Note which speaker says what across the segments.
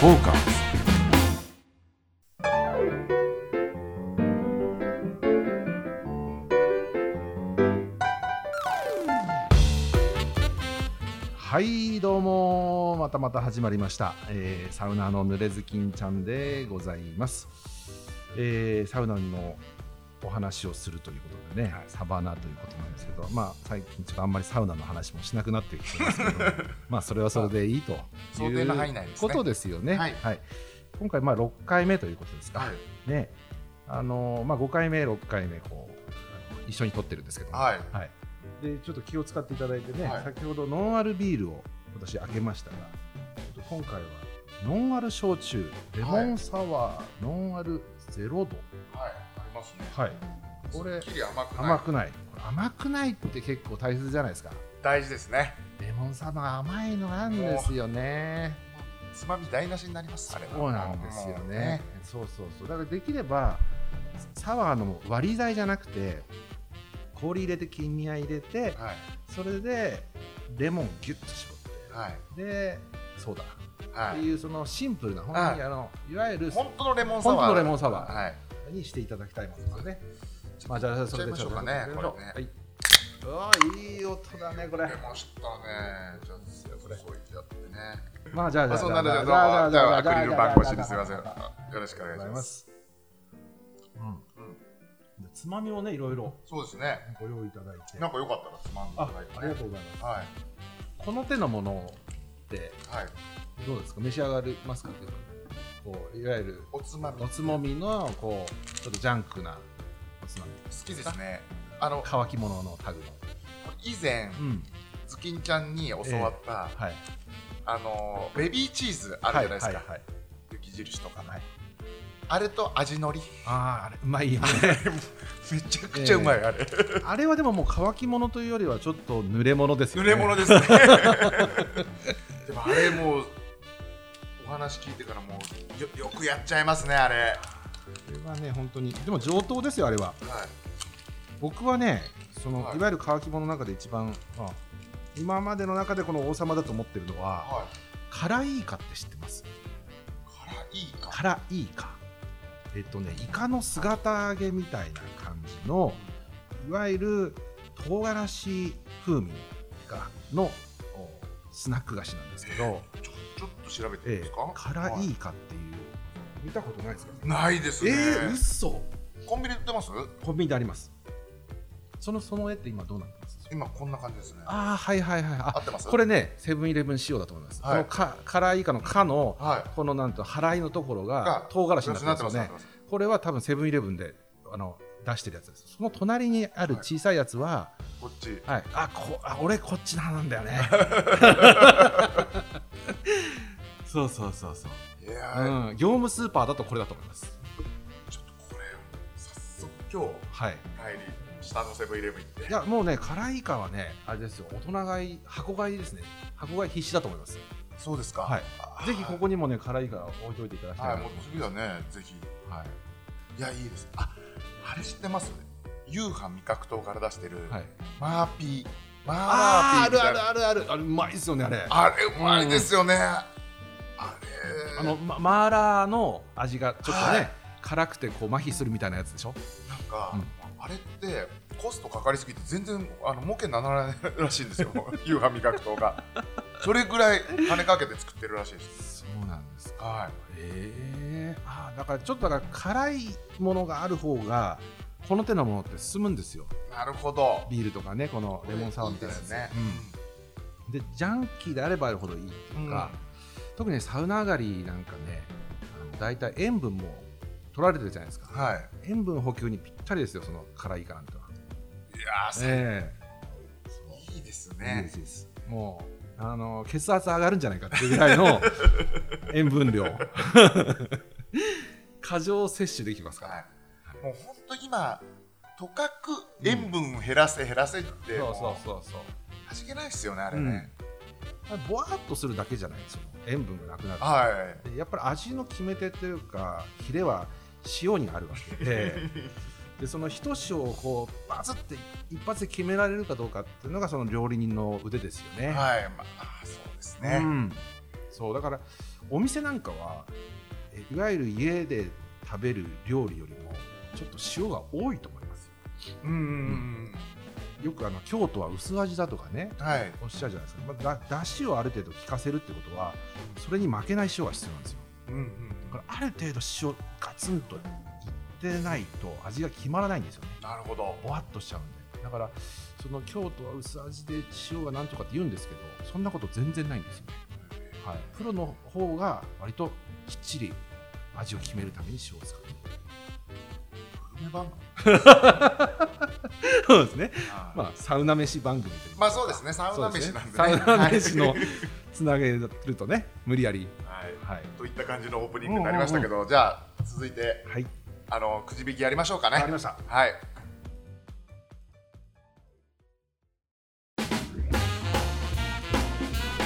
Speaker 1: フォーカスはいどうもまたまた始まりました、えーサウナの濡れずきんちゃんでございます、えーサウナのお話をするということでね、サバナということなんですけど、まあ、最近ちょっとあんまりサウナの話もしなくなってきてますけど まあそれはそれでいいと
Speaker 2: 想定の範囲内ですね。
Speaker 1: ことですよね。
Speaker 2: はい。
Speaker 1: 今回まあ6回目ということですか。
Speaker 2: はい。
Speaker 1: ね、あのまあ5回目6回目こう一緒に撮ってるんですけども、
Speaker 2: はい。
Speaker 1: でちょっと気を使っていただいてね、
Speaker 2: はい。
Speaker 1: 先ほどノンアルビールを私開けましたが、今回はノンアル焼酎レモンサワー、ノンアルゼロ度。
Speaker 2: はいますね。
Speaker 1: はい。これ
Speaker 2: すっきり甘くない。
Speaker 1: 甘くない。これ甘くないって結構大切じゃないですか。
Speaker 2: 大事ですね。
Speaker 1: レモンサワー甘いのなんですよね。
Speaker 2: つまみ台無しになりますあれは。
Speaker 1: そうなんですよ
Speaker 2: もう
Speaker 1: ね。そうそうそう。だからできればサワーの割り剤じゃなくて氷入れて金宮入れて
Speaker 2: はい。
Speaker 1: それでレモンギュッと絞っ
Speaker 2: はい。
Speaker 1: てでソーダ。
Speaker 2: はい。
Speaker 1: っていうそのシンプルな本当にあのいわゆる
Speaker 2: 本当のレモンサワー。
Speaker 1: 本当のレモンサワー。
Speaker 2: はい
Speaker 1: にしていただきたいものですよね。まあじゃあそれで
Speaker 2: ちょっとねね
Speaker 1: はい。うわいい音だねこれ。
Speaker 2: 出ましたねじゃあこれこいてやってね
Speaker 1: まあじゃあじゃあ
Speaker 2: あそんなのじゃあ
Speaker 1: じゃあ
Speaker 2: じゃあアクリル板越しに
Speaker 1: じゃあ
Speaker 2: すみません
Speaker 1: じゃあ
Speaker 2: よろしくお願いします
Speaker 1: うん。つまみをねいろいろ
Speaker 2: そうですね
Speaker 1: ご用意いただいて。
Speaker 2: なんかよかったらつまんでい
Speaker 1: あ
Speaker 2: ただいて
Speaker 1: ありがとうございます。
Speaker 2: はい
Speaker 1: この手のものって
Speaker 2: はい
Speaker 1: どうですか召し上がりますかというかこういわゆる
Speaker 2: おつまみ。
Speaker 1: おつもみのこうちょっとジャンクなおつまみ
Speaker 2: 好きですね。あの
Speaker 1: 乾き物のタグの。
Speaker 2: 以前
Speaker 1: うん。
Speaker 2: ズキンちゃんに教わった
Speaker 1: はい。
Speaker 2: あのベビーチーズあるじゃないですか、
Speaker 1: はいはいはい
Speaker 2: 雪印とかの、
Speaker 1: はい。
Speaker 2: あれと味のり。
Speaker 1: あああれうまいよね。
Speaker 2: めちゃくちゃうまい、あれ。
Speaker 1: あれはでももう乾き物というよりはちょっと濡れ物ですよね。
Speaker 2: 濡れ物ですね。でもあれもうお話聞いてからもうよよくやっちゃいますねあれ。
Speaker 1: これはね本当に。でも上等ですよあれは。
Speaker 2: はい。
Speaker 1: 僕はねその、
Speaker 2: はい。
Speaker 1: い、わゆる乾き物の中で一番、まあ、今までの中でこの王様だと思ってるのは
Speaker 2: はい。
Speaker 1: 辛いイカって知ってます？
Speaker 2: 辛いか？
Speaker 1: 辛いイカえっとねイカの姿揚げみたいな感じのいわゆる唐辛子風味がのおスナック菓子なんですけど、
Speaker 2: ちょちょっと調べていい
Speaker 1: ええ。
Speaker 2: ですか、
Speaker 1: 辛
Speaker 2: はい
Speaker 1: イカっていう。見たことないですか？
Speaker 2: ないですね、
Speaker 1: えー、嘘。
Speaker 2: コンビニで売ってます？
Speaker 1: コンビニであります。そのその絵って今どうなってます？
Speaker 2: 今こんな感じですね。
Speaker 1: ああはいはいはいあ
Speaker 2: 合ってます？
Speaker 1: これねセブンイレブン仕様だと思います、
Speaker 2: はい。
Speaker 1: このか辛いイカの「か」の
Speaker 2: はい。
Speaker 1: このなんと払いのところ
Speaker 2: が
Speaker 1: が唐辛子になってますよね。これは多分セブンイレブンであの出してるやつです。その隣にある小さいやつは、
Speaker 2: こっち。
Speaker 1: はい。あこあ俺こっちなんだよね そうそうそうそう、
Speaker 2: いやー、
Speaker 1: うん、業務スーパーだとこれだと思います。
Speaker 2: ちょっとこれ早速今日
Speaker 1: はい。
Speaker 2: 帰り下のセブンイレブン行って。
Speaker 1: いやもうね辛いイカはねあれですよ。大人買い箱買いですね。箱買い必至だと思います。
Speaker 2: そうですか。
Speaker 1: はい。
Speaker 2: あー。
Speaker 1: ぜひここにもね辛いイカ置いといていただきたい
Speaker 2: はいもう次はねぜひ。
Speaker 1: はい。
Speaker 2: いやいいです。ああれ知ってます？夕飯味覚糖から出してる、
Speaker 1: はい。
Speaker 2: マーピー。マーラ
Speaker 1: あーあるあ
Speaker 2: ーピーみたいな。
Speaker 1: るあるある。あれうまいですよね。あれ
Speaker 2: あれうまいですよね、あ
Speaker 1: のまマーラーの味がちょっとね、
Speaker 2: はい。
Speaker 1: 辛くてこう麻痺するみたいなやつでしょ？
Speaker 2: なんか、
Speaker 1: うん。
Speaker 2: あれってコストかかりすぎて全然あの儲けにならないらしいんですよ。夕飯味覚糖が。それぐらい金かけて作ってるらしいです。
Speaker 1: そうなんですか。
Speaker 2: はい。
Speaker 1: ええあーだからちょっとだから辛いものがある方がこの手のものって進むんですよ。
Speaker 2: なるほど。
Speaker 1: ビールとかねこのレモンサワーみたいなやつ。
Speaker 2: ね、
Speaker 1: うん。でジャンキーであればあるほどいいっていうか、特にサウナ上がりなんかねあのだいたい塩分も取られてるじゃないですか。
Speaker 2: はい。
Speaker 1: 塩分補給にぴったりですよその辛いイカなんては。
Speaker 2: いや
Speaker 1: え
Speaker 2: いいですね。
Speaker 1: いいですもうあの血圧上がるんじゃないかっていうぐらいの 塩分量。過剰摂取できますから、
Speaker 2: はい、もう本当今とかく塩分を減らせ減らせって、
Speaker 1: そうそう
Speaker 2: もう
Speaker 1: そうそう。
Speaker 2: 味気ないですよねあれね、
Speaker 1: ぼわっとするだけじゃないですよ。塩分がなくなる
Speaker 2: はい。
Speaker 1: でやっぱり味の決め手というかヒレは塩にあるわけで。でその一塩をこうバズって一発で決められるかどうかっていうのがその料理人の腕ですよね。
Speaker 2: はい。まあそうですね、
Speaker 1: うん、そうだからお店なんかはえいわゆる家で食べる料理よりもちょっと塩が多いと思います
Speaker 2: うんうん
Speaker 1: よくあの京都は薄味だとかね
Speaker 2: うんはい。
Speaker 1: おっしゃるじゃないですか、まあ、だだしをある程度効かせるってことはそれに負けない塩が必要なんですよ。
Speaker 2: うんうん。
Speaker 1: だからある程度塩ガツンといってないと味が決まらないんですよね。
Speaker 2: なるほど。
Speaker 1: ぼわっとしちゃうんで。だからその京都は薄味で塩がなんとかって言うんですけどそんなこと全然ないんですよ、はい、プロの方が割ときっちり味を決めるために塩を使って
Speaker 2: グルメ番組？
Speaker 1: そうですね。まあサウナ飯番組
Speaker 2: まあそうですね。サウナ飯なんでね。
Speaker 1: サウナ飯の
Speaker 2: はい。
Speaker 1: つなげるとね無理やり。
Speaker 2: はい。
Speaker 1: はい。
Speaker 2: といった感じのオープニングになりましたけど、じゃあ続いて
Speaker 1: はい。
Speaker 2: あのくじ引きやりましょうかね。
Speaker 1: わかりました。
Speaker 2: はい。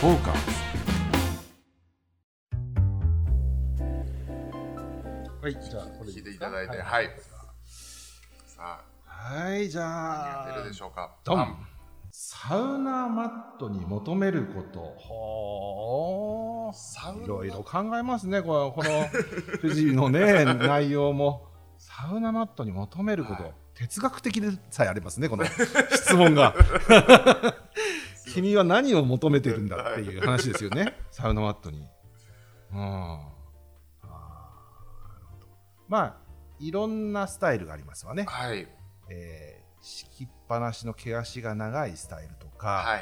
Speaker 1: フォーカはい。じゃあこれ
Speaker 2: 聞いていただいて。
Speaker 1: は
Speaker 2: はいい、さあ
Speaker 1: はいじゃあ。
Speaker 2: 出るでしょうか？
Speaker 1: ドン。サウナマットに求めること。ほ
Speaker 2: サウナ。
Speaker 1: いろいろ考えますねこのこの藤井のね 内容も。サウナマットに求めること、
Speaker 2: はい。
Speaker 1: 哲学的でさえありますねこの質問が。君は何を求めてるんだっていう話ですよねサウナマットに。うん。あまあいろんなスタイルがありますわね、
Speaker 2: はい。
Speaker 1: えー敷きっぱなしの毛足が長いスタイルとか、
Speaker 2: はい。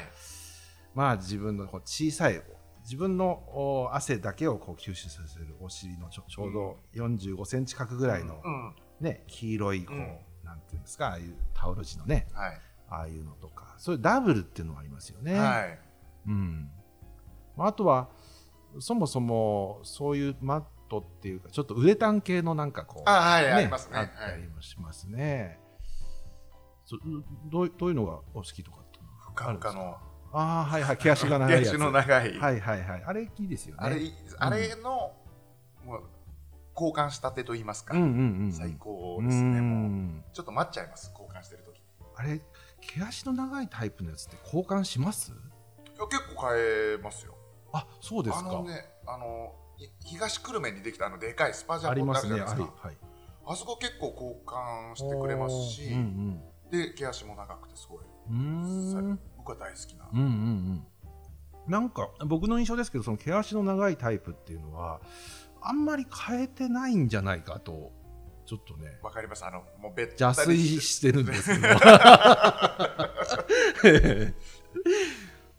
Speaker 1: まあ自分のこう小さい自分のお汗だけをこう吸収させるお尻のちょちょうど45センチ角ぐらいの、
Speaker 2: うん。
Speaker 1: ね、黄色いこう、
Speaker 2: うん。
Speaker 1: なんていうんですかああいうタオル地のね
Speaker 2: はい。
Speaker 1: ああいうのとか。そういうダブルっていうのがありますよね。
Speaker 2: はい。
Speaker 1: うん。まあ、あとはそもそもそういうマットっていうかちょっとウレタン系のなんかこう
Speaker 2: あはいありますね。
Speaker 1: あったりもしますね。そうどうどういうのがお好きとかって
Speaker 2: ふかふかの。
Speaker 1: ああはいはい毛足が長いやつ。
Speaker 2: 毛足の長い、
Speaker 1: はいはいはい。あれいいですよね。
Speaker 2: あれあれの、もう交換したてと言いますか、
Speaker 1: うんうんうん、
Speaker 2: 最高ですね
Speaker 1: う
Speaker 2: もう。んちょっと待っちゃいます交換してる時。い
Speaker 1: あれ毛足の長いタイプのやつって交換します？
Speaker 2: や結構変えますよ。
Speaker 1: あそうですか。
Speaker 2: あのねあのい東久留米にできたあのでかいスパジャ
Speaker 1: あり
Speaker 2: ポってあ
Speaker 1: ますね。
Speaker 2: るじゃないですか。
Speaker 1: ありはい。
Speaker 2: あそこ結構交換してくれますし、
Speaker 1: うんうん。
Speaker 2: で毛足も長くてすごい、
Speaker 1: うーん。
Speaker 2: 僕は大好きな、
Speaker 1: うんうんうん。なんか僕の印象ですけどその毛足の長いタイプっていうのはあんまり変えてないんじゃないかとちょっとね。
Speaker 2: わかります。あのもうべっ
Speaker 1: 邪
Speaker 2: たり。
Speaker 1: 推してるんですけど。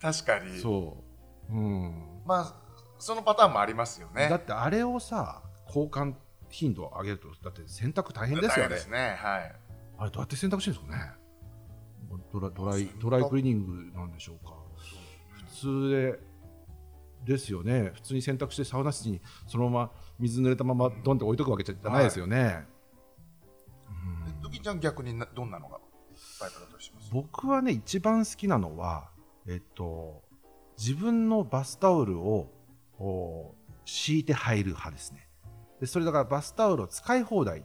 Speaker 2: 確かに。
Speaker 1: そう、うん、
Speaker 2: まあそのパターンもありますよね。
Speaker 1: だってあれをさ交換頻度を上げるとだって洗濯大変ですよね
Speaker 2: 大変ですねはい。
Speaker 1: あれどうやって洗濯してるんですかね。ドラドライドライクリーニングなんでしょうか。普通でですよね。普通に洗濯してサウナ室にそのまま水濡れたままドンって置いとくわけじゃないですよね、うん。
Speaker 2: ドキちゃん逆になどんなのがタイプだとします？
Speaker 1: 僕はね一番好きなのはえっと自分のバスタオルをお敷いて入る派ですね。でそれだからバスタオルを使い放題。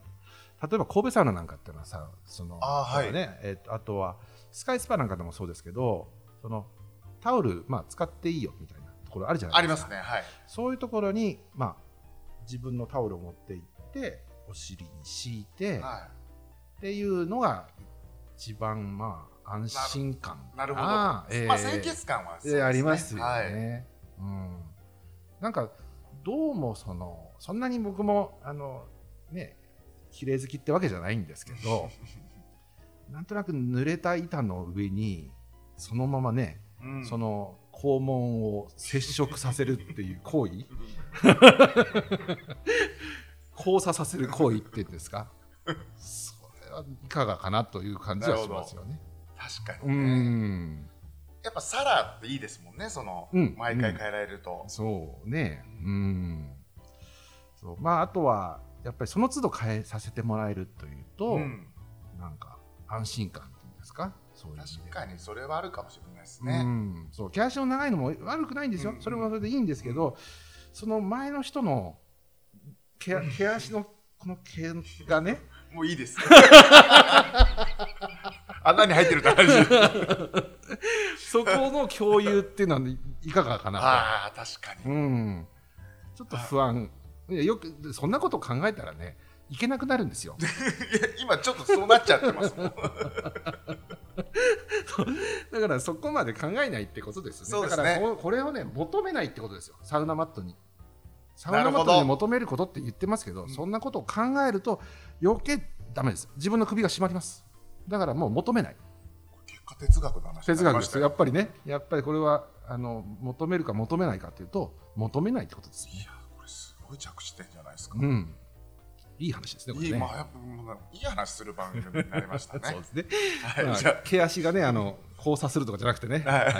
Speaker 1: 例えば神戸サウナなんかっていうのはさその
Speaker 2: あーはい。
Speaker 1: ね。えっとあとはスカイスパなんかでもそうですけどそのタオル、まあ、使っていいよみたいなところあるじゃな
Speaker 2: あり
Speaker 1: いでか。
Speaker 2: ますすね。はい。
Speaker 1: そういうところに、まあ、自分のタオルを持って行ってお尻に敷いて、
Speaker 2: は
Speaker 1: っていうのが一番まあ安心感
Speaker 2: いな。るほど。
Speaker 1: あーえー。
Speaker 2: まあ清潔感はね。
Speaker 1: えーありますよね、
Speaker 2: はい。
Speaker 1: うん、なんかどうもそのそんなに僕もあのね綺麗好きってわけじゃないんですけど なんとなく濡れた板の上にそのままね、
Speaker 2: うん。
Speaker 1: その肛門を接触させるっていう行為？交差させる行為っていうんですか？それはいかがかなという感じはしますよね。う
Speaker 2: 確かにね。
Speaker 1: ん
Speaker 2: やっぱサラっていいですもんねその
Speaker 1: うん。
Speaker 2: 毎回変えられると。
Speaker 1: そうね。うん。そう。まああとはやっぱりその都度変えさせてもらえるというと、
Speaker 2: うん。
Speaker 1: なんか安心感っていうんですか？そう
Speaker 2: 確かにそれはあるかもしれないです
Speaker 1: う
Speaker 2: ね
Speaker 1: ん、そう。毛足の長いのも悪くないんですよ、
Speaker 2: うん。
Speaker 1: それはそれでいいんですけど、その前の人の毛毛足のこの毛がね、
Speaker 2: もういいです。穴に入ってるって話
Speaker 1: そこの共有っていうのはいかがかな
Speaker 2: ああ確か
Speaker 1: と。
Speaker 2: に。
Speaker 1: うん。ちょっと不安。いやよくそんなこと考えたらねいけなくなるんですよ。
Speaker 2: いや今ちょっとそうなっちゃってます。もん
Speaker 1: だからそこまで考えないってことですよね。
Speaker 2: そうですね。
Speaker 1: だからここれをね求めないってことですよ。サウナマットに。サウナマットに求めることって言ってますけど
Speaker 2: ん。
Speaker 1: そんなことを考えると余計ダメです。自分の首が締まります。だからもう求めない
Speaker 2: 哲学の話。に
Speaker 1: 哲学です。やっぱりね。やっぱりこれはあの求めるか求めないかっていうと求めないってことです
Speaker 2: いやこれすごい着地点じゃないですか、
Speaker 1: うん。いい話ですねこ
Speaker 2: いい
Speaker 1: れね
Speaker 2: まあやっぱいい話する番組になりましたね。
Speaker 1: そうですね。
Speaker 2: はい
Speaker 1: まあ
Speaker 2: じゃあ。
Speaker 1: 毛足がね、あの交差するとかじゃなくてね。
Speaker 2: はい。
Speaker 1: はい。ま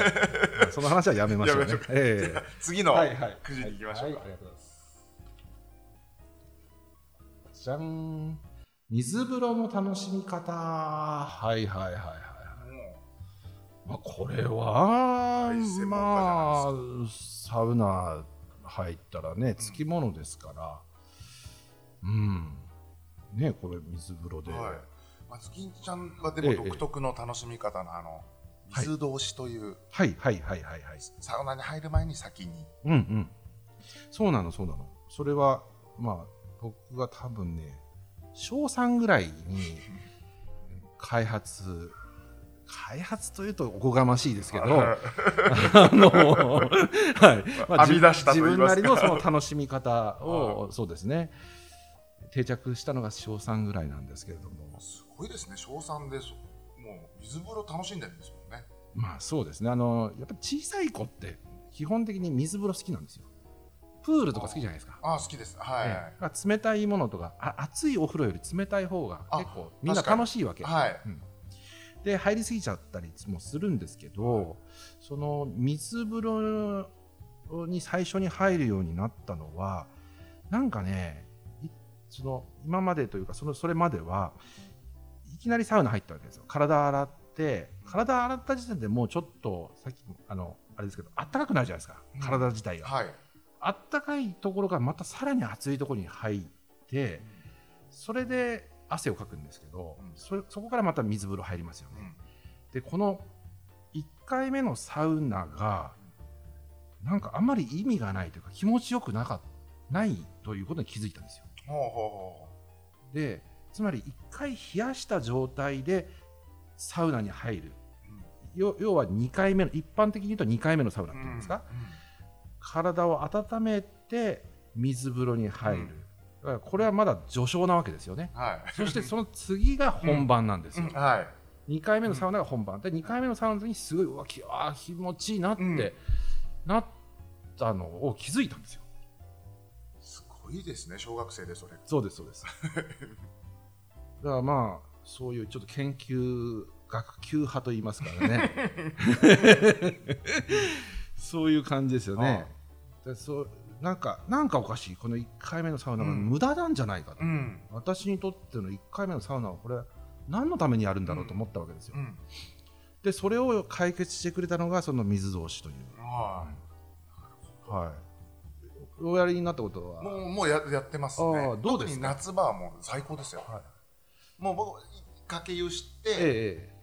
Speaker 1: あその話はやめましょうね。
Speaker 2: やめましょう。
Speaker 1: ええ。
Speaker 2: 次の
Speaker 1: はいはい。
Speaker 2: くじに行きましょうか、
Speaker 1: はいありがとうございます。じゃん。水風呂の楽しみ方。はいはいはいはい。まあこれはまあサウナ入ったらねつきものですから。うん。ねこれ水風呂で。
Speaker 2: はい松金ちゃんはで
Speaker 1: ええ
Speaker 2: も独特の楽しみ方のあの
Speaker 1: はい
Speaker 2: 水通しという
Speaker 1: はいはいはいはいはい。
Speaker 2: サウナに入る前に先に
Speaker 1: うんうん。そうなの、そうなの。それは、まあ、僕が多分ね、小3ぐらいに開発、開発というとおこがましいですけど、
Speaker 2: はい。
Speaker 1: あの、はい。ま
Speaker 2: 編み出したと
Speaker 1: 自分なりのその楽しみ方を、そうですね、定着したのが小3ぐらいなんですけれども、
Speaker 2: すごいですね。小3でそもう水風呂楽しんでるんですもんね。
Speaker 1: まあそうですね、あの、やっぱり小さい子って基本的に水風呂好きなんですよ。プールとか好きじゃないですか。
Speaker 2: ああ好きです。はい、
Speaker 1: ええ。冷たいものとかあ熱いお風呂より冷たい方が結構
Speaker 2: あ
Speaker 1: みんな楽しいわけ、
Speaker 2: はい。
Speaker 1: うんで入りすぎちゃったりもするんですけどその水風呂に最初に入るようになったのはなんかねいその今までというかそのそれまではいきなりサウナ入ったわけですよ。体洗って体洗った時点でもうちょっとさっきあのあれですけどあったかくなるじゃないですか。
Speaker 2: うん。
Speaker 1: 体自体が、
Speaker 2: はい。
Speaker 1: あったかいところからまたさらに暑いところに入ってそれで汗をかくんですけど、
Speaker 2: うん。
Speaker 1: それそこからまた水風呂入りますよね、
Speaker 2: うん。
Speaker 1: でこの1回目のサウナがなんかあんまり意味がないというか気持ちよくなかないということに気づいたんですよ。でつまり1回冷やした状態でサウナに入る。
Speaker 2: ううん。
Speaker 1: 要要は2回目の一般的に言うと2回目のサウナっていうんですか、
Speaker 2: うん
Speaker 1: 体を温めて水風呂に入る、これはまだ序章なわけですよね。
Speaker 2: はい。
Speaker 1: そしてその次が本番なんですよ、
Speaker 2: うん。はい。
Speaker 1: 2回目のサウナが本番。で2回目のサウナにすごいうわきあー気持ちいいなって、
Speaker 2: うん。
Speaker 1: なったのを気づいたんですよ。
Speaker 2: すごいですね小学生でそれ。
Speaker 1: そうですそうです。だからまあそういうちょっと研究学級派と言いますからね。そういう感じですよね。でそうなんかなんかおかしい。この1回目のサウナが
Speaker 2: うん。
Speaker 1: 無駄なんじゃないかと、
Speaker 2: うん。
Speaker 1: 私にとっての1回目のサウナはこれ何のためにやるんだろうと思ったわけですよ、
Speaker 2: うん。
Speaker 1: でそれを解決してくれたのがその水通しという。
Speaker 2: は
Speaker 1: はい。おやりになったこと
Speaker 2: い
Speaker 1: は？
Speaker 2: もうもうややってます
Speaker 1: あ
Speaker 2: ね
Speaker 1: ーどうですか？
Speaker 2: 特に夏場はもう最高ですよ。
Speaker 1: はい。
Speaker 2: もう僕かけ湯して、
Speaker 1: ええ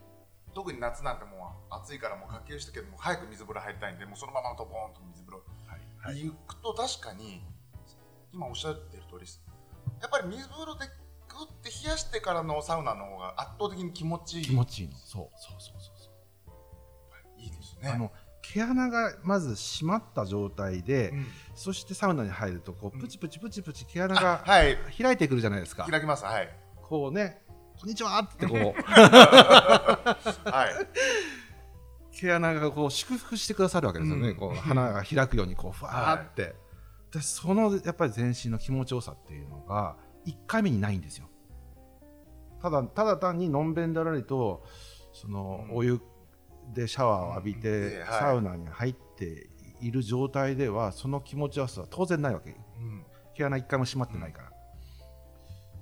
Speaker 2: 特に夏なんてもう暑いからもうかけ湯したけども早く水風呂入りたいんでもうそのままドボーンと水風呂行くと確かに今おっしゃってる通りです。やっぱり水風呂でグッて冷やしてからのサウナの方が圧倒的に気持ちいい。
Speaker 1: 気持ちいいの。そうそうそうそう。そう
Speaker 2: いいですね。
Speaker 1: あの毛穴がまず閉まった状態で、
Speaker 2: うん。
Speaker 1: そしてサウナに入るとこう
Speaker 2: うん。
Speaker 1: プチプチプチプチ毛穴
Speaker 2: あ
Speaker 1: が
Speaker 2: はい。
Speaker 1: 開いてくるじゃないですか、
Speaker 2: 開きます。はい。
Speaker 1: こうね「こんにちは」ってこう。
Speaker 2: はい
Speaker 1: 毛穴がこう祝福してくださるわけですよね、
Speaker 2: うん。
Speaker 1: こう花が開くようにこうふわーって、でそのやっぱり全身の気持ちよさっていうのが1回目にないんですよ。ただただ単にのんべんだらりとその
Speaker 2: うん。
Speaker 1: お湯でシャワーを浴び
Speaker 2: うん。
Speaker 1: てサウナに入っている状態ではその気持ちよさは当然ないわけ。
Speaker 2: うん。
Speaker 1: 毛穴1回も閉まってないから、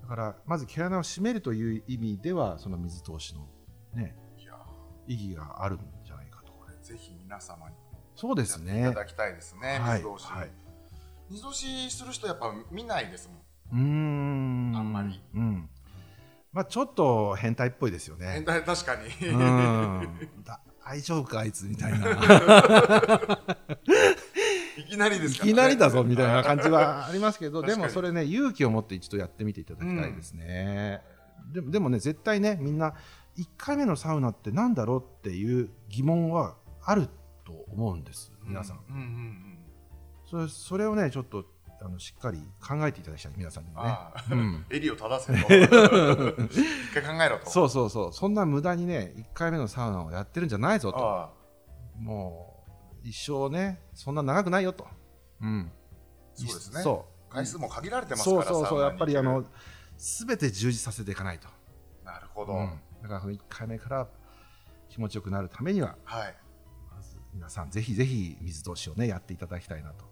Speaker 1: だからまず毛穴を閉めるという意味ではその水通しのね意義があるん
Speaker 2: 皆様に
Speaker 1: そうです
Speaker 2: や
Speaker 1: ね
Speaker 2: いただきたいですね。
Speaker 1: はい。
Speaker 2: 水通し、
Speaker 1: はい。
Speaker 2: 水通しする人やっぱ見ないですもん。
Speaker 1: うーん。
Speaker 2: あんまり。
Speaker 1: うん。まあちょっと変態っぽいですよね。
Speaker 2: 変態確かに。
Speaker 1: 大丈夫かあいつみたいな。
Speaker 2: いきなりです
Speaker 1: い
Speaker 2: からね
Speaker 1: きなりだぞみたいな感じはありますけど、でもそれね、勇気を持って一度やってみていただきたいですね。でもでもね、絶対ね、みんな、1回目のサウナってなんだろうっていう疑問はあると思うんです、皆さん。
Speaker 2: うんうんうん。
Speaker 1: それそれをね、ちょっとあのしっかり考えていただきたい、皆さんにはね。うん。
Speaker 2: 襟を正せと。一回考えろと。
Speaker 1: そうそうそう、そんな無駄にね、1回目のサウナをやってるんじゃないぞと。もう、一生ね、そんな長くないよと。うん。
Speaker 2: そうですね。
Speaker 1: そう。
Speaker 2: 回数も限られてますから
Speaker 1: そうそうそう、やっぱりあの、すべて充実させていかないと。
Speaker 2: なるほど、
Speaker 1: うん。だからその1回目から気持ちよくなるためには、
Speaker 2: はい
Speaker 1: 皆さん、ぜひぜひ水通しをね、やっていただきたいなと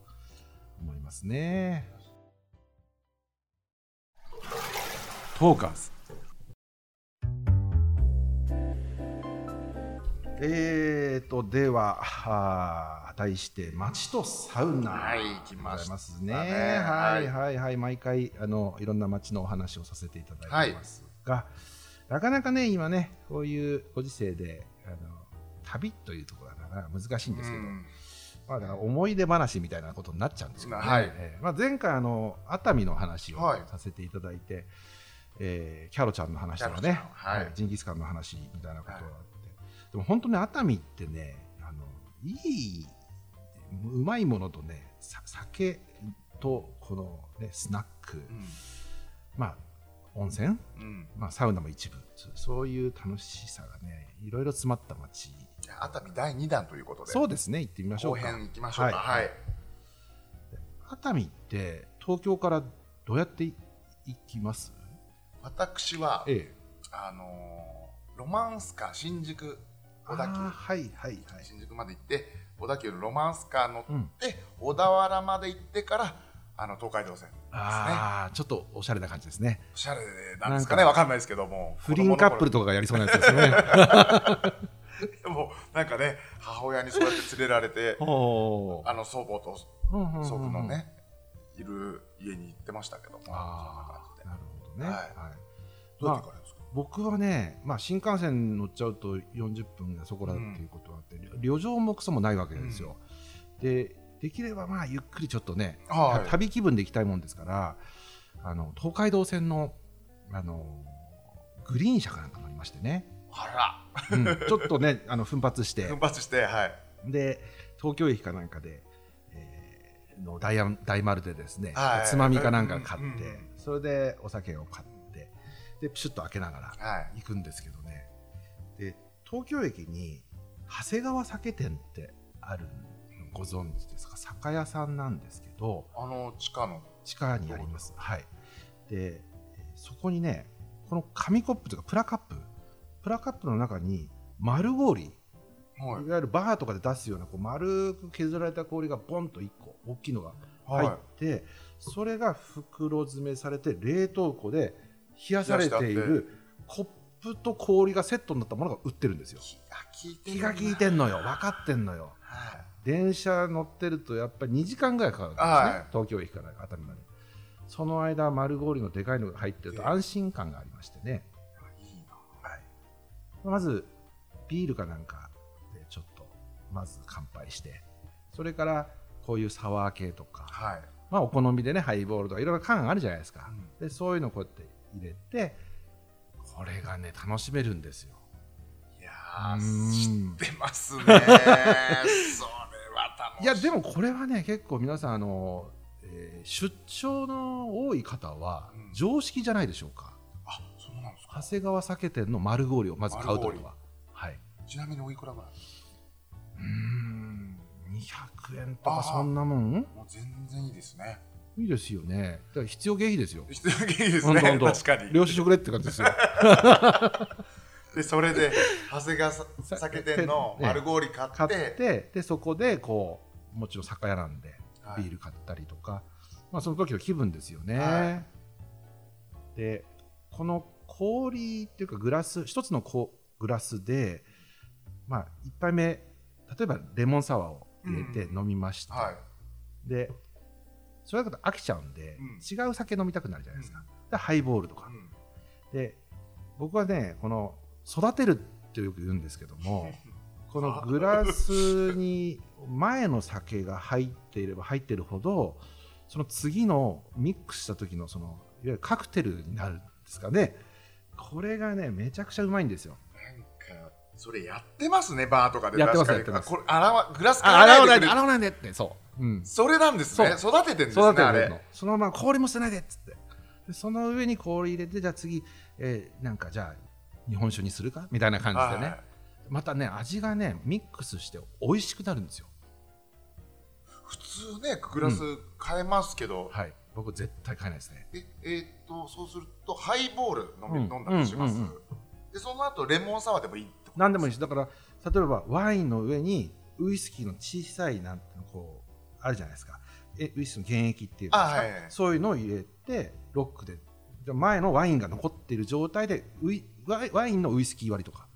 Speaker 1: 思いますね。トーカーズ。えーと、では、あー題して、街とサウナ。
Speaker 2: はい来ましたね
Speaker 1: ございますね。はいはいはい。毎回、あの、いろんな街のお話をさせていただいてますが、なかなかね、今ね、こういうご時世で、あの旅というところはな。かなか難しいんですけど、
Speaker 2: うん。
Speaker 1: まあ、だから思い出話みたいなことになっちゃうんですよね。
Speaker 2: はい。
Speaker 1: えーまあ、前回あの、熱海の話を
Speaker 2: はい。
Speaker 1: させていただいて、えーキャロちゃんの話とかね。
Speaker 2: はい。
Speaker 1: ジンギスカンの話みたいなことがあって、でも本当に熱海ってね、あのいいうまいものとね、さ酒とこの、ね、スナック、まあ、温泉、
Speaker 2: うんうん。
Speaker 1: まあ、サウナも一部、そうそういう楽しさがね、いろいろ詰まった街。
Speaker 2: 熱海第2弾ということで。
Speaker 1: そうですね、行ってみましょう
Speaker 2: 後
Speaker 1: か。
Speaker 2: 編行きましょうか。
Speaker 1: は
Speaker 2: はい。い、
Speaker 1: 熱海って東京からどうやって行きます？
Speaker 2: 私は
Speaker 1: ええ。
Speaker 2: あのーロマンスカー新宿小田急。
Speaker 1: はいはいはい。
Speaker 2: 新宿まで行って小田急のロマンスカー乗
Speaker 1: うん。
Speaker 2: って、小田原まで行ってからあの東海道線ですね。
Speaker 1: ああちょっとおしゃれな感じですね。
Speaker 2: おしゃれなんですかね。わかんないですけども。
Speaker 1: 不倫カップル
Speaker 2: と
Speaker 1: とかがやりそうなやつですね
Speaker 2: でもなんかね母親にそうやって連れられて
Speaker 1: お
Speaker 2: あの祖母と
Speaker 1: ー
Speaker 2: 祖父のねいる家に行ってましたけども
Speaker 1: ああなるほどね、
Speaker 2: はい。
Speaker 1: はい。
Speaker 2: そんな感じでどうやって行かれるんですか、
Speaker 1: 僕はね、まあ、新幹線乗っちゃうと40分がそこらっていうことはあって、旅情もクソもないわけですよ、でできればまあゆっくりちょっとね、
Speaker 2: はい。
Speaker 1: 旅気分で行きたいもんですからあの東海道線のあのグリーン車かなんか乗りましてね、
Speaker 2: あ
Speaker 1: うん。ちょっとねあの奮発して。
Speaker 2: ら奮発してはい。
Speaker 1: で東京駅かなんかで、えーの大安大丸でですね、
Speaker 2: はい。
Speaker 1: つまみかなんか買って、
Speaker 2: うんうん
Speaker 1: それでお酒を買ってでプシュッと開けながら
Speaker 2: はい。
Speaker 1: 行くんですけどね。で東京駅に長谷川酒店ってあるのご存知ですか？酒屋さんなんですけど
Speaker 2: あの地下の。
Speaker 1: 地下にあります。はい。でえーそこにねこの紙コップというかプラカッププラカップの中に丸氷
Speaker 2: はい。
Speaker 1: いわゆるバーとかで出すようなこう丸く削られた氷がボンと1個大きいのが入って、それが袋詰めされて冷凍庫で冷やされているコップと氷がセットになったものが売ってるんですよ。
Speaker 2: 気が利いてる
Speaker 1: 気が利いてんのよ。分かってんのよ。
Speaker 2: はい。
Speaker 1: 電車乗ってるとやっぱり2時間ぐらいかかるんですね、
Speaker 2: はい。
Speaker 1: 東京駅から熱海まで。その間丸氷のでかいのが入ってると安心感がありましてね。まずビールかなんかでちょっとまず乾杯してそれからこういうサワー系とか、
Speaker 2: はい。
Speaker 1: まあ、お好みでねハイボールとかいろいろ缶あるじゃないですか、
Speaker 2: うん。
Speaker 1: でそういうのこうやって入れてこれがね楽しめるんですよ。
Speaker 2: いや
Speaker 1: う
Speaker 2: ー
Speaker 1: ん。
Speaker 2: 知ってますね。それは楽しい。
Speaker 1: いやでもこれはね結構皆さんあの、えー出張の多い方は
Speaker 2: うん。
Speaker 1: 常識じゃないでしょうか、
Speaker 2: なんですか？
Speaker 1: 長谷川酒店の丸氷をまず買うというのは。はい。
Speaker 2: ちなみにおいくらぐらい？う
Speaker 1: ーん200円とかそんなもん？
Speaker 2: もう全然いいですね。
Speaker 1: いいですよね。だから必要経費ですよ。
Speaker 2: 必要経費ですね。
Speaker 1: ほんとほんと。
Speaker 2: 確かに。
Speaker 1: 領収書くれって感じですよ。
Speaker 2: でそれで長谷川酒店の丸氷買って。
Speaker 1: 買って、でそこでこうもちろん酒屋なんで
Speaker 2: はい。
Speaker 1: ビール買ったりとか、まあその時の気分ですよね。
Speaker 2: は
Speaker 1: でこの氷っていうかグラス一つのこうグラスで、まあ一杯目例えばレモンサワーを入れて
Speaker 2: う
Speaker 1: 飲みました。
Speaker 2: はい
Speaker 1: でそれだと飽きちゃうんで、
Speaker 2: うん
Speaker 1: 違う酒飲みたくなるじゃないですか。でハイボールとか。
Speaker 2: うん
Speaker 1: で僕はねこの育てるってよく言うんですけども このグラスに前の酒が入っていれば入ってるほどその次のミックスした時のそのいわゆるカクテルになるんですかねこれがねめちゃくちゃうまいんですよ。
Speaker 2: なんかそれやってますねバーとかで。
Speaker 1: やってますやってます。
Speaker 2: あこれ洗わグラス
Speaker 1: 洗わないで洗わないでって。そう、うん、
Speaker 2: それなんですね。育ててんですねあれ。
Speaker 1: そのまま氷も捨てないでっつって。でその上に氷入れてじゃあ次、えーなんかじゃあ日本酒にするか？みたいな感じでね、
Speaker 2: はい
Speaker 1: またね味がねミックスして美味しくなるんですよ。
Speaker 2: 普通ねグラス変えますけど、
Speaker 1: はい僕絶対買えないですね。
Speaker 2: ええーっとそうするとハイボール飲み、
Speaker 1: うん。
Speaker 2: 飲んだりします、
Speaker 1: うんうんうん。
Speaker 2: でその後レモンサワーでもいいって
Speaker 1: 何でもいいしだから例えばワインの上にウイスキーの小さいなんてのこうあるじゃないですか。えウイスキーの原液っていうか？
Speaker 2: あはいはい
Speaker 1: そういうのを入れてロックでじゃあ前のワインが残っている状態でウイワインのウイスキー割りとか。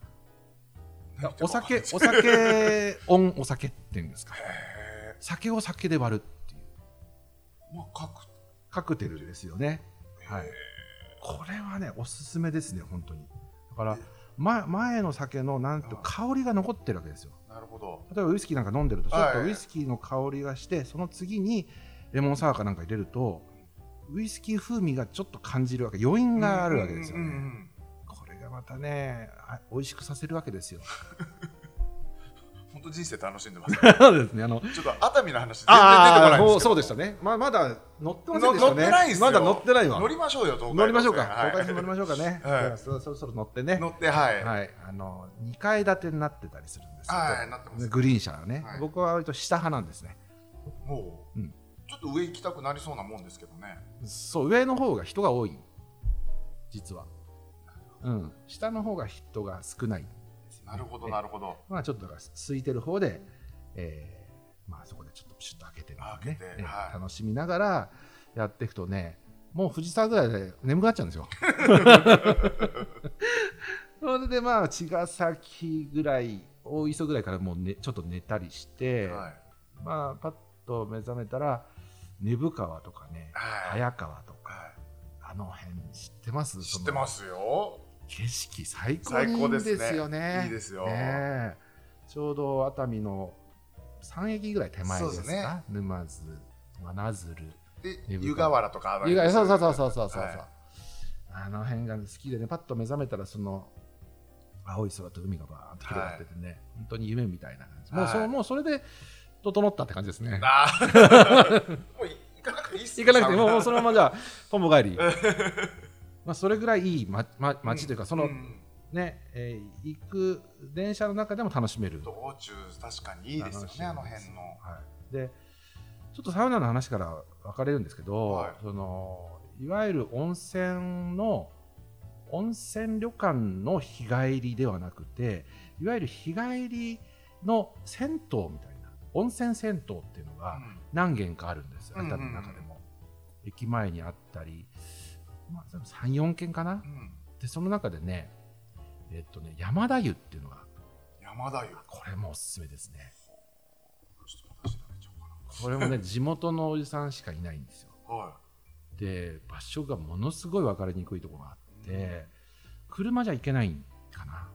Speaker 1: お酒お酒オンお酒っていうんですか。
Speaker 2: へ
Speaker 1: 酒を酒で割るっていう。
Speaker 2: ーまあ各
Speaker 1: カクテルですよね。はい。これはねおすすめですね本当に。だから、ま、前の酒のなんて香りが残ってるわけですよ。
Speaker 2: なるほど。
Speaker 1: 例えばウイスキーなんか飲んでるとちょっと
Speaker 2: はい。
Speaker 1: ウイスキーの香りがしてその次にレモンサワーかなんか入れるとウイスキー風味がちょっと感じるわけ余韻があるわけですよね。これがまたねあ美味しくさせるわけですよ
Speaker 2: 本当人生楽しんでます。
Speaker 1: そうですね。あの
Speaker 2: ちょっと熱海の話全然出てこないんですけ
Speaker 1: そうでしたね。ままだ乗ってませんでしたね。
Speaker 2: の乗ってないんですよ。
Speaker 1: まだ乗ってないわ。
Speaker 2: 乗りましょうよ東海
Speaker 1: 乗りましょうか。
Speaker 2: はい。
Speaker 1: 東海道乗りましょうかね。
Speaker 2: はい。
Speaker 1: そそろそろ乗ってね。
Speaker 2: 乗ってはい、
Speaker 1: はい、あの2階建てになってたりするんですけど、
Speaker 2: はいなってます
Speaker 1: グリーン車はね、
Speaker 2: はい。
Speaker 1: 僕は割と下派なんですね。
Speaker 2: もう、
Speaker 1: うん。
Speaker 2: ちょっと上行きたくなりそうなもんですけどね。
Speaker 1: そう上の方が人が多い。実は、うん、下の方が人が少ない
Speaker 2: なるほど
Speaker 1: え
Speaker 2: なるほど。
Speaker 1: まあちょっとだから空いてる方で、えーまあそこでちょっとピシュッと開けてね。
Speaker 2: 開けて
Speaker 1: ね
Speaker 2: はい。
Speaker 1: 楽しみながらやっていくとねもう藤沢ぐらいで眠くなっちゃうんですよ。それでまあ茅ヶ崎ぐらい大磯ぐらいからもう、ね、ちょっと寝たりして、
Speaker 2: はい。
Speaker 1: まあパッと目覚めたら根府川とかね
Speaker 2: はい。
Speaker 1: 早川とか
Speaker 2: は
Speaker 1: あの辺知ってます？
Speaker 2: い知ってますすよ
Speaker 1: 景色最高。
Speaker 2: 最
Speaker 1: にいい
Speaker 2: です
Speaker 1: よね。
Speaker 2: いいですよ。
Speaker 1: ねえ。ちょうど熱海の3駅ぐらい手前ですか？
Speaker 2: ね。
Speaker 1: 沼津真鶴
Speaker 2: で湯河原とかあの
Speaker 1: 湯
Speaker 2: 辺
Speaker 1: 河そうそうそうそうそうそう、
Speaker 2: はい。
Speaker 1: あの辺が好きでねパッと目覚めたらその青い空と海がバーンと広がっててね、本当に夢みたいな感じ、もうそ
Speaker 2: はい。
Speaker 1: もうそれで整ったって感じですね。
Speaker 2: もう行かなくていいっす
Speaker 1: 行かなくてもうもう
Speaker 2: そ
Speaker 1: そのままじゃあとんぼ帰り まあそれぐらいいい、まま、街というかその、
Speaker 2: うん。
Speaker 1: ね、えー行く電車の中でも楽しめる。
Speaker 2: 道中確かにいいですよねあの辺の。
Speaker 1: はい、でちょっとサウナの話から分かれるんですけど、
Speaker 2: はい。
Speaker 1: そのいわゆる温泉の温泉旅館の日帰りではなくていわゆる日帰りの銭湯みたいな温泉銭湯っていうのが
Speaker 2: うん。
Speaker 1: 何軒かあるんです熱海の中でも、駅前にあったり、まあ、34軒かな？
Speaker 2: うん。
Speaker 1: でその中でねえっとね山田湯っていうのが
Speaker 2: 山田湯。
Speaker 1: これもおすすめですね。これもね地元のおじさんしかいないんですよ。
Speaker 2: は
Speaker 1: で場所がものすごい分かりにくいところがあって車じゃ行けないかな。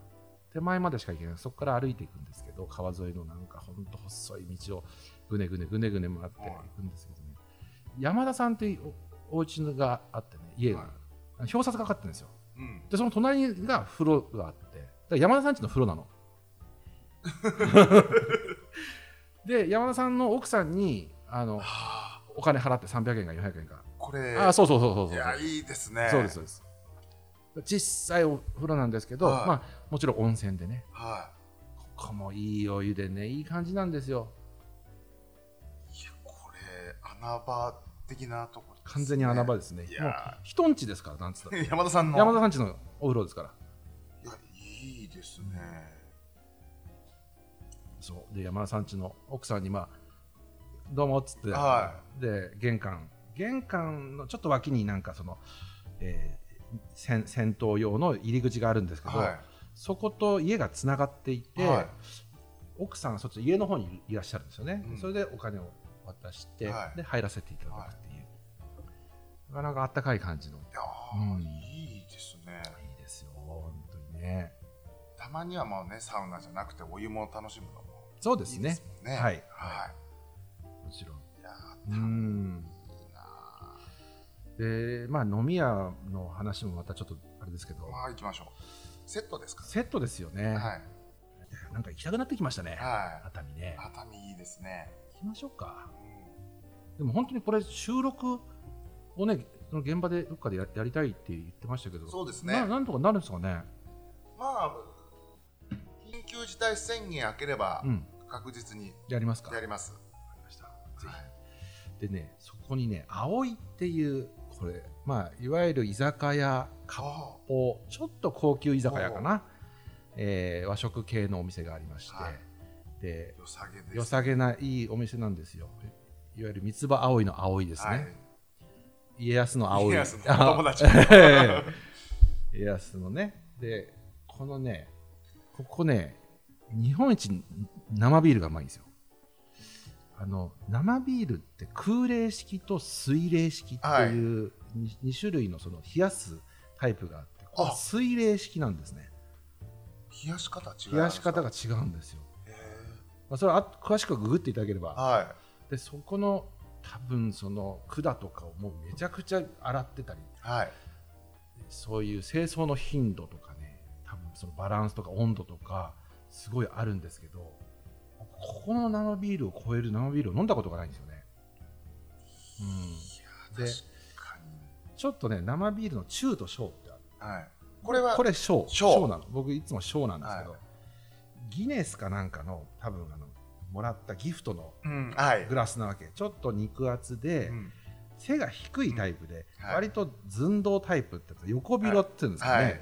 Speaker 1: 手前までしか行けない。そこから歩いていくんですけど川沿いのなんかほんと細い道をぐねぐねぐねぐね回っていくんですけどね。山田さんっていうおお家があってね家が、
Speaker 2: はい。
Speaker 1: 表札がかかってるんですよ。
Speaker 2: いうん。
Speaker 1: でその隣が風呂があって。山田さんちの風呂なの。で山田さんの奥さんにあの
Speaker 2: はあ。
Speaker 1: お金払って300円か400円か。
Speaker 2: これ。
Speaker 1: あそうそうそうそうそう。
Speaker 2: いやいいですね。
Speaker 1: そうですそうです。実際お風呂なんですけど、
Speaker 2: はい。
Speaker 1: まあもちろん温泉でね。
Speaker 2: は
Speaker 1: ここもいいお湯でねいい感じなんですよ。
Speaker 2: いいやこれ穴場的なとこ
Speaker 1: 完全に穴場ですね。
Speaker 2: いや
Speaker 1: 人んちですからなんつったら
Speaker 2: 山田さんの。
Speaker 1: 山田さんちのお風呂ですから。
Speaker 2: いやいいですね。
Speaker 1: そう。で山田さんちの奥さんにまあどうもっつって、
Speaker 2: は
Speaker 1: で玄関。玄関のちょっと脇になんかその、えー戦戦闘用の入り口があるんですけど、
Speaker 2: はい。
Speaker 1: そこと家がつながっていて、
Speaker 2: はい。
Speaker 1: 奥さんはそっち家の方にいらっしゃるんですよね、
Speaker 2: うん。
Speaker 1: それでお金を渡して、
Speaker 2: はい。
Speaker 1: で入らせていただくっていう、なかなかあったかい感じの。い
Speaker 2: いやー
Speaker 1: うん。
Speaker 2: いいですね。
Speaker 1: いですよ本当にね。
Speaker 2: たまにはもうねサウナじゃなくてお湯も楽しむのも
Speaker 1: そうですね。
Speaker 2: いい
Speaker 1: はい。
Speaker 2: はい。
Speaker 1: もちろん。
Speaker 2: いや
Speaker 1: う
Speaker 2: ー。
Speaker 1: んでまあ飲み屋の話もまたちょっとあれですけど。
Speaker 2: まあ行きましょう。セットですか？
Speaker 1: セットですよね、
Speaker 2: はい。
Speaker 1: なんか行きたくなってきましたね、
Speaker 2: はい。
Speaker 1: 熱海ね。
Speaker 2: 熱海いいですね、
Speaker 1: 行きましょうか。
Speaker 2: うん。
Speaker 1: でも本当にこれ収録をねその現場でどっかでややりたいって言ってましたけど。
Speaker 2: そうですね。
Speaker 1: ななんとかなるんですかね？
Speaker 2: まあ緊急事態宣言明ければ
Speaker 1: うん。
Speaker 2: 確実に
Speaker 1: やりますか。
Speaker 2: やります、
Speaker 1: わかりました。ぜ
Speaker 2: はい
Speaker 1: ひ。でねそこにね葵っていうこれまあいわゆる居酒屋割
Speaker 2: あ
Speaker 1: 烹ちょっと高級居酒屋かな、えー和食系のお店がありまして、
Speaker 2: はい。
Speaker 1: で
Speaker 2: 良さげです
Speaker 1: 良さげないいお店なんですよ。いわゆる三つ葉葵の葵ですね、
Speaker 2: はい
Speaker 1: 家康の葵。
Speaker 2: 家康のお友達。
Speaker 1: あ 家康のね。でこのねここね日本一生ビールがうまいんですよ。あの生ビールって空冷式と水冷式っていう 2, 種類のその冷やすタイプがあってこれ
Speaker 2: あ
Speaker 1: 水冷式なんですね。
Speaker 2: 冷やし方違う
Speaker 1: 冷やし方が違うんですよ、
Speaker 2: へ
Speaker 1: まあ、それはあ詳しくググっていただければ。
Speaker 2: ーは
Speaker 1: でそこの多分その管とかをもうめちゃくちゃ洗ってたり
Speaker 2: いはい。
Speaker 1: そういう清掃の頻度とかね多分そのバランスとか温度とかすごいあるんですけどここの生ビールを超える生ビールを飲んだことがないんですよね、うん、でちょっとね生ビールの中と小ってある。
Speaker 2: はい。これは
Speaker 1: これ小。
Speaker 2: 小
Speaker 1: なの。僕いつも小なんですけど、
Speaker 2: はい。
Speaker 1: ギネスかなんかの多分あのもらったギフトの
Speaker 2: うんはい。
Speaker 1: グラスなわけ。ちょっと肉厚で、
Speaker 2: うん。
Speaker 1: 背が低いタイプで、
Speaker 2: うんはい。
Speaker 1: 割と寸胴タイプって横広っていうんですかね、
Speaker 2: はい。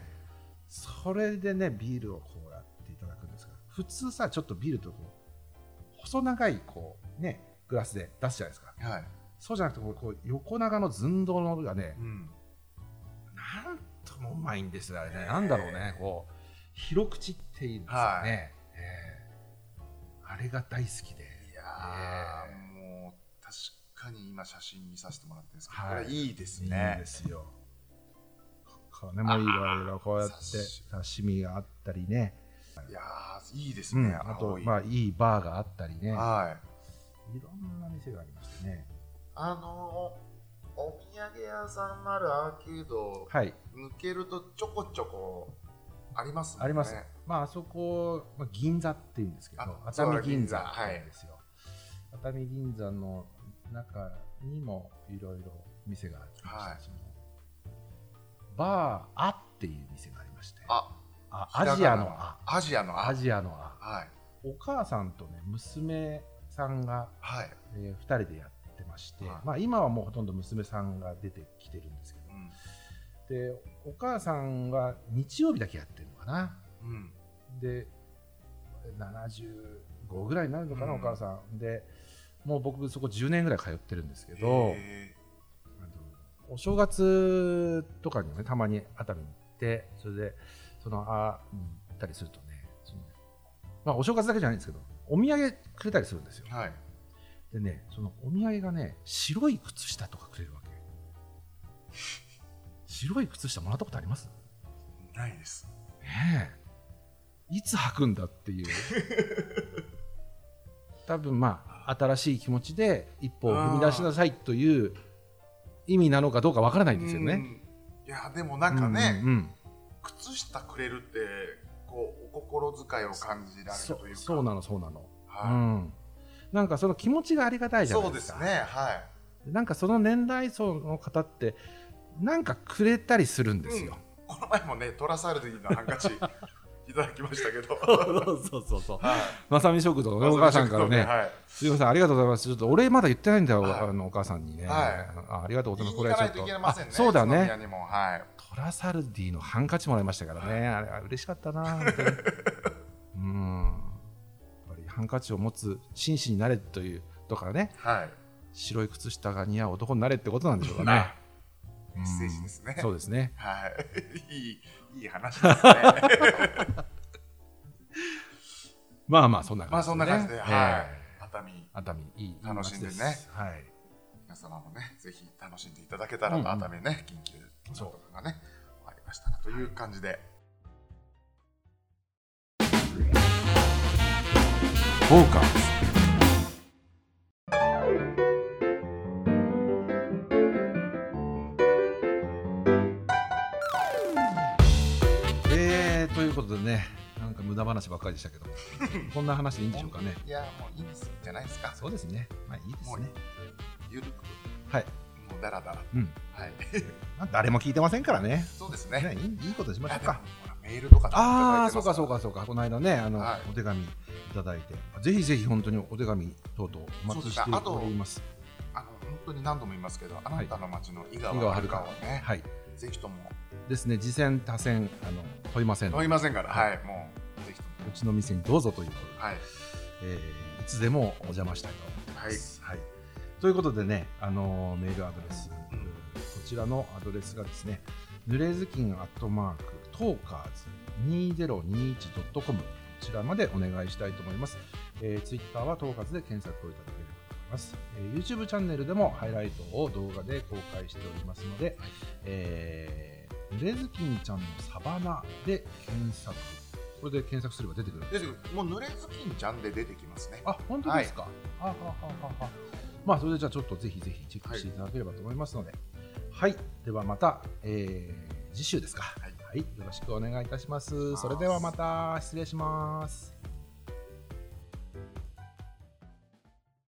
Speaker 1: それでねビールをこうやっていただくんですが普通さちょっとビールとこう細長いこうねグラスで出すじゃないですか。
Speaker 2: はい。
Speaker 1: そうじゃなくてこう横長の寸胴のがね
Speaker 2: うん。
Speaker 1: なんともうまいんですよあれね。なんだろうねこう広口っていうんですよね、れが大好きで。
Speaker 2: いやーもう確かに今写真見させてもらってるんですけど、
Speaker 1: はい。
Speaker 2: これいいです
Speaker 1: いいん
Speaker 2: ね
Speaker 1: ですよ。これもいろいろこうやって
Speaker 2: 刺
Speaker 1: 刺身があったりね、
Speaker 2: いやーいいですね、
Speaker 1: うん、あとまあいいバーがあったりね、
Speaker 2: はい。
Speaker 1: いろんな店がありましてね。
Speaker 2: あのーお土産屋さんのあるアーケード
Speaker 1: はい、
Speaker 2: 抜けるとちょこちょこありますね。
Speaker 1: あります。まああそこ、まあ、銀座っていうんですけど、
Speaker 2: あ
Speaker 1: 熱海銀座
Speaker 2: そう銀座。
Speaker 1: って言うんですよ。熱海銀座の中にもいろいろ店がありまして、
Speaker 2: はい。
Speaker 1: バーあっていう店がありまして、
Speaker 2: あ
Speaker 1: あアジアのあ、
Speaker 2: アジアのあ
Speaker 1: アジアのあ。
Speaker 2: はい。
Speaker 1: お母さんとね娘さんが、
Speaker 2: はい、
Speaker 1: え2人でやってまして、
Speaker 2: はい。
Speaker 1: まあ、今はもうほとんど娘さんが出てきてるんですけど
Speaker 2: うん
Speaker 1: でお母さんは日曜日だけやってるのかな。
Speaker 2: うん。
Speaker 1: で75ぐらいになるのかな、
Speaker 2: うん。
Speaker 1: お母さん。でもう僕そこ10年ぐらい通ってるんですけどお正月とかにもねたまに熱海に行ってそれでそのあに行ったりするとねその、まあ、お正月だけじゃないんですけどお土産くれたりするんですよ。
Speaker 2: ーはい。
Speaker 1: でね、そのお土産がね、白い靴下とかくれるわけ。白い靴下もらったことあります？
Speaker 2: ないです
Speaker 1: ねえ。いつ履くんだっていう。多分まあ、新しい気持ちで一歩を踏み出しなさいという意味なのかどうかわからないんですよね。
Speaker 2: うんいやでもなんかね、
Speaker 1: うんうんうん
Speaker 2: 靴下くれるってこうお心遣いを感じられる
Speaker 1: そ
Speaker 2: というか
Speaker 1: そうなの、そうなの。う
Speaker 2: はい
Speaker 1: ん。なんかその気持ちがありがたいじゃな
Speaker 2: そ
Speaker 1: いうでか。
Speaker 2: ですすねはい
Speaker 1: なんかその年代層の方って、なんかくれたりするんですよ。
Speaker 2: この前もねトラサルディのハンカチ いただきましたけど
Speaker 1: そうそうそうまさみ食堂のお母さんからね、
Speaker 2: はい
Speaker 1: すみません、ありがとうございます。ちょっとお礼まだ言ってないんだよ、
Speaker 2: はい
Speaker 1: あのお母さんにね。
Speaker 2: はい
Speaker 1: あありがとうございます。
Speaker 2: 言いに行かないといけませんね
Speaker 1: あそうだね。
Speaker 2: はい
Speaker 1: トラサルディのハンカチもらいましたからね。あれは嬉しかったな、うん。やっぱりハンカチを持つ紳士になれというとかね、
Speaker 2: はい
Speaker 1: 白い靴下が似合う男になれってことなんでしょうかね。
Speaker 2: メッセージですね。
Speaker 1: そうですね。
Speaker 2: はい。いい、いい話ですね。
Speaker 1: まあまあ、そんな感じで、ね。
Speaker 2: まあ、そんな感じで、はい。熱海。
Speaker 1: 熱海、いい。
Speaker 2: 楽しんでね。
Speaker 1: はい。
Speaker 2: 皆様もね、ぜひ楽しんでいただけたら、と
Speaker 1: うん、
Speaker 2: 熱海ね、緊急とかがね、ありましたという感じで。
Speaker 1: フォーカスことでねなんか無駄話ばっかりでしたけど。こんな話でいいんでしょうかね。
Speaker 2: いやもういいんですじゃないですか。
Speaker 1: そうですね。まあいいですね。
Speaker 2: ゆるく。
Speaker 1: はい、
Speaker 2: もうだらだら
Speaker 1: うん。
Speaker 2: はい。
Speaker 1: まあ、誰も聞いてませんからね。
Speaker 2: そうですね。
Speaker 1: ねいいいいことしましょうか。
Speaker 2: メールとか
Speaker 1: ああ、そうかそうかそうか、この間ね、あの、
Speaker 2: はい。
Speaker 1: お手紙いただいて、ぜひぜひ本当にお手紙等々お待ちしております。
Speaker 2: あの本当に何度も言いますけどあなたの街の井
Speaker 1: 井
Speaker 2: 川
Speaker 1: 川遥か
Speaker 2: 遥をね。
Speaker 1: はい。
Speaker 2: ぜひとも。
Speaker 1: ですね、次戦多戦あの問いません。
Speaker 2: 問いませんから。はい。もうぜひとも。
Speaker 1: うちの店にどうぞということで、
Speaker 2: はい。
Speaker 1: えーいつでもお邪魔したいと思います。はい。ということでね、あのメールアドレス、
Speaker 2: うん。
Speaker 1: こちらのアドレスがですね、ぬれずきんアットマークトーカーズ。2021.com こちらまでお願いしたいと思います。えー、ツイッターはトーカーズで検索をいただければと思います、えー YouTube チャンネルでもハイライトを動画で公開しておりますので、えー、ぬれずきんちゃんのサウナで検索これで検索すれば出てくるんです
Speaker 2: 出てくるもう濡れずきんちゃんで出てきますね
Speaker 1: あ、本当ですか？ははははは。まあ、それでじゃあ、ちょっとぜひぜひチェックしていただければと思いますので。はい、ではまた、えー次週ですか、
Speaker 2: はい
Speaker 1: はい。よろしくお願いいたします。それではまた失礼します。